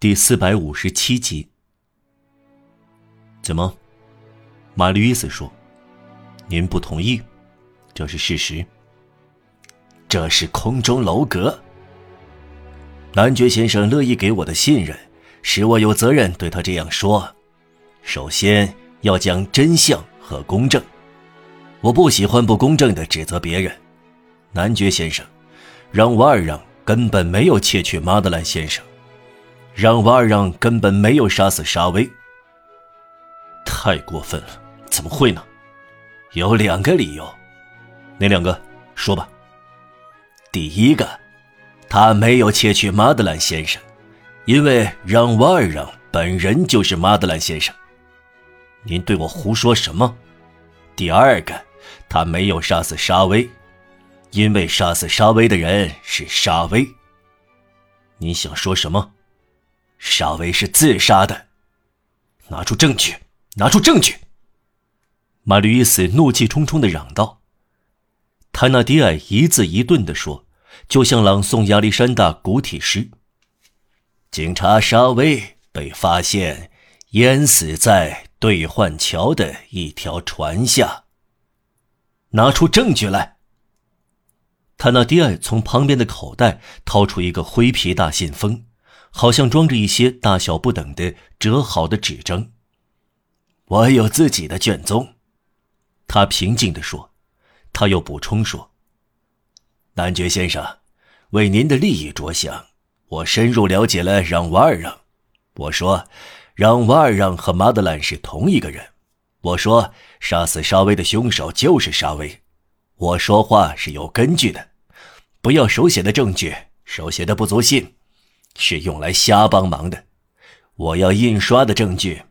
第四百五十七集。怎么？玛丽·伊斯说：“您不同意，这是事实。这是空中楼阁。男爵先生乐意给我的信任，使我有责任对他这样说。首先要讲真相和公正。我不喜欢不公正的指责别人。男爵先生，让瓦尔让根本没有窃取马德兰先生。”让瓦尔让根本没有杀死沙威，太过分了！怎么会呢？有两个理由，哪两个？说吧。第一个，他没有窃取马德兰先生，因为让瓦尔让本人就是马德兰先生。您对我胡说什么？第二个，他没有杀死沙威，因为杀死沙威的人是沙威。你想说什么？沙威是自杀的，拿出证据！拿出证据！马吕伊斯怒气冲冲的嚷道。泰纳迪埃一字一顿的说，就像朗诵亚历山大古体诗。警察沙威被发现淹死在兑换桥的一条船下。拿出证据来！泰纳迪埃从旁边的口袋掏出一个灰皮大信封。好像装着一些大小不等的折好的纸张。我有自己的卷宗，他平静地说。他又补充说：“男爵先生，为您的利益着想，我深入了解了让瓦尔让。我说，让瓦尔让和马德兰是同一个人。我说，杀死沙威的凶手就是沙威。我说话是有根据的，不要手写的证据，手写的不足信。”是用来瞎帮忙的，我要印刷的证据。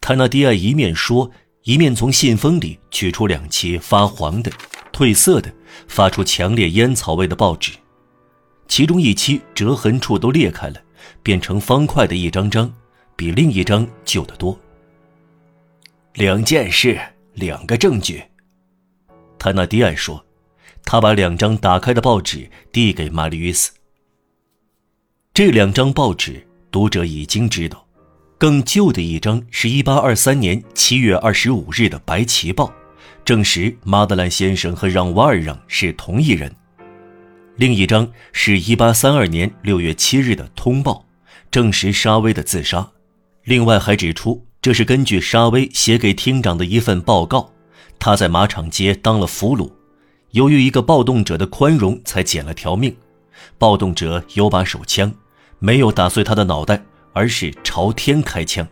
泰纳迪亚一面说，一面从信封里取出两期发黄的、褪色的、发出强烈烟草味的报纸，其中一期折痕处都裂开了，变成方块的一张张，比另一张旧得多。两件事，两个证据。泰纳迪亚说，他把两张打开的报纸递给玛丽·约斯。这两张报纸，读者已经知道。更旧的一张是一八二三年七月二十五日的《白旗报》，证实马德兰先生和让瓦尔让是同一人；另一张是一八三二年六月七日的《通报》，证实沙威的自杀。另外还指出，这是根据沙威写给厅长的一份报告，他在马场街当了俘虏，由于一个暴动者的宽容，才捡了条命。暴动者有把手枪。没有打碎他的脑袋，而是朝天开枪。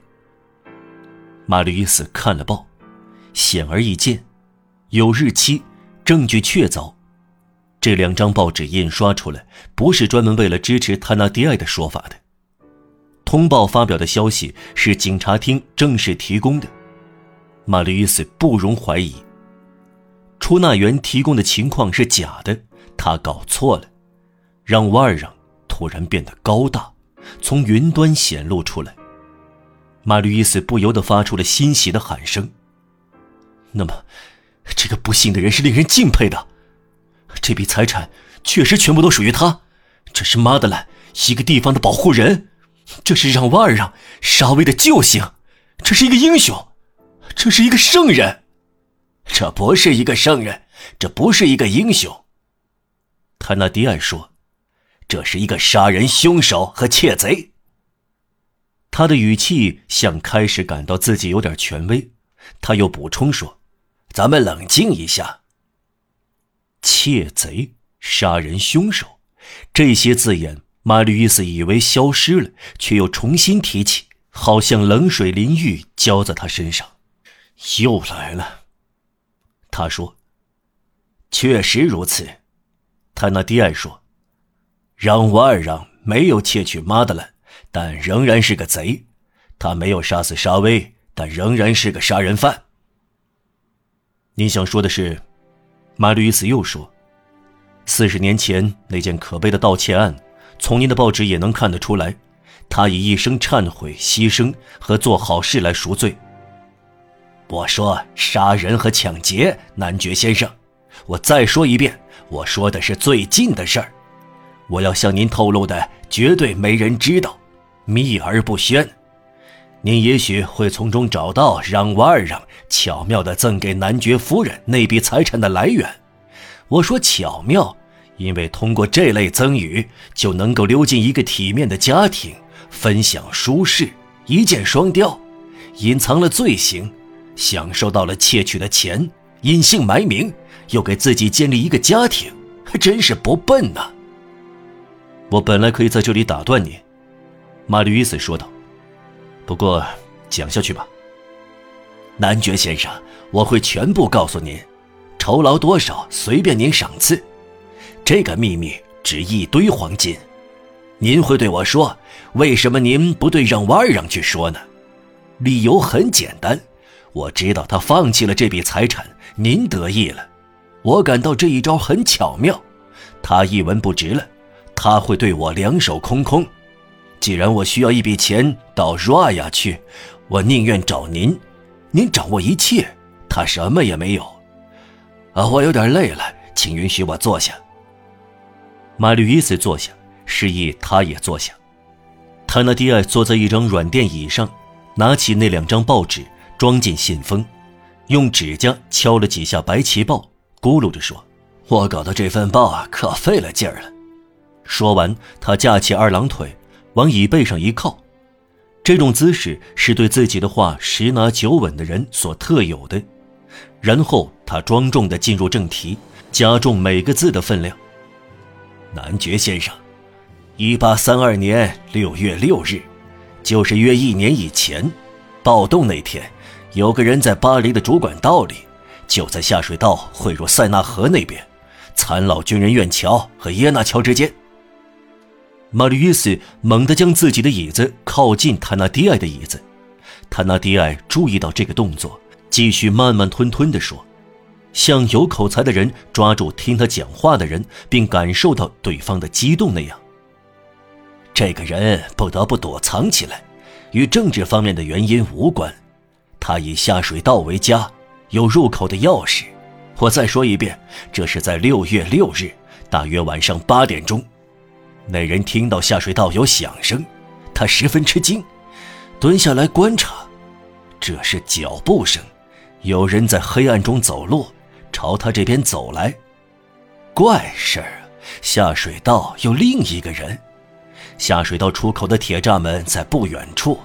马吕伊斯看了报，显而易见，有日期，证据确凿。这两张报纸印刷出来，不是专门为了支持他那迪埃的说法的。通报发表的消息是警察厅正式提供的，马吕伊斯不容怀疑。出纳员提供的情况是假的，他搞错了，让瓦尔让。突然变得高大，从云端显露出来。马吕伊斯不由得发出了欣喜的喊声。那么，这个不幸的人是令人敬佩的。这笔财产确实全部都属于他。这是马德兰，一个地方的保护人。这是让瓦尔让沙威的救星。这是一个英雄。这是一个圣人。这不是一个圣人，这不是一个英雄。泰纳迪埃说。这是一个杀人凶手和窃贼。他的语气像开始感到自己有点权威，他又补充说：“咱们冷静一下。”窃贼、杀人凶手，这些字眼，马吕伊斯以为消失了，却又重新提起，好像冷水淋浴浇在他身上。又来了，他说：“确实如此。”泰纳蒂埃说。让瓦尔让没有窃取马德兰，但仍然是个贼；他没有杀死沙威，但仍然是个杀人犯。你想说的是，马吕斯又说，四十年前那件可悲的盗窃案，从您的报纸也能看得出来，他以一生忏悔、牺牲和做好事来赎罪。我说杀人和抢劫，男爵先生，我再说一遍，我说的是最近的事儿。我要向您透露的绝对没人知道，秘而不宣。您也许会从中找到让瓦尔让巧妙地赠给男爵夫人那笔财产的来源。我说巧妙，因为通过这类赠与就能够溜进一个体面的家庭，分享舒适，一箭双雕，隐藏了罪行，享受到了窃取的钱，隐姓埋名，又给自己建立一个家庭，还真是不笨呐！我本来可以在这里打断你，玛丽·伊斯说道。不过，讲下去吧，男爵先生，我会全部告诉您，酬劳多少随便您赏赐。这个秘密值一堆黄金。您会对我说，为什么您不对让瓦尔让去说呢？理由很简单，我知道他放弃了这笔财产，您得意了。我感到这一招很巧妙，他一文不值了，他会对我两手空空。既然我需要一笔钱到 Raya 去，我宁愿找您，您掌握一切，他什么也没有。啊，我有点累了，请允许我坐下。马吕伊斯坐下，示意他也坐下。塔纳迪埃坐在一张软垫椅上，拿起那两张报纸，装进信封，用指甲敲了几下白旗报，咕噜着说：“我搞的这份报啊，可费了劲儿了。”说完，他架起二郎腿。往椅背上一靠，这种姿势是对自己的话十拿九稳的人所特有的。然后他庄重地进入正题，加重每个字的分量。男爵先生，一八三二年六月六日，就是约一年以前，暴动那天，有个人在巴黎的主管道里，就在下水道汇入塞纳河那边，残老军人院桥和耶纳桥之间。玛丽约斯猛地将自己的椅子靠近塔纳迪埃的椅子，塔纳迪埃注意到这个动作，继续慢慢吞吞地说，像有口才的人抓住听他讲话的人，并感受到对方的激动那样。这个人不得不躲藏起来，与政治方面的原因无关。他以下水道为家，有入口的钥匙。我再说一遍，这是在六月六日，大约晚上八点钟。那人听到下水道有响声，他十分吃惊，蹲下来观察。这是脚步声，有人在黑暗中走路，朝他这边走来。怪事儿！下水道有另一个人。下水道出口的铁栅门在不远处，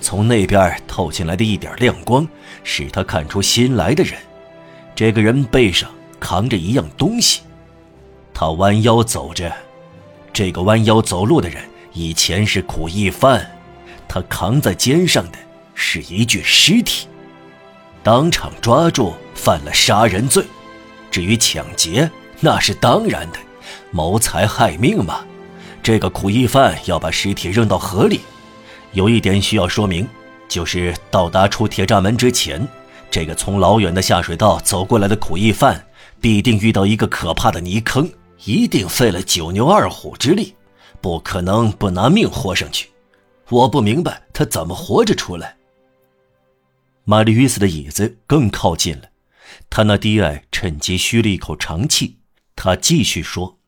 从那边透进来的一点亮光，使他看出新来的人。这个人背上扛着一样东西，他弯腰走着。这个弯腰走路的人以前是苦役犯，他扛在肩上的是一具尸体，当场抓住犯了杀人罪。至于抢劫，那是当然的，谋财害命嘛。这个苦役犯要把尸体扔到河里。有一点需要说明，就是到达出铁栅门之前，这个从老远的下水道走过来的苦役犯必定遇到一个可怕的泥坑。一定费了九牛二虎之力，不可能不拿命活上去。我不明白他怎么活着出来。玛丽·约斯的椅子更靠近了，他那低矮趁机吁了一口长气。他继续说。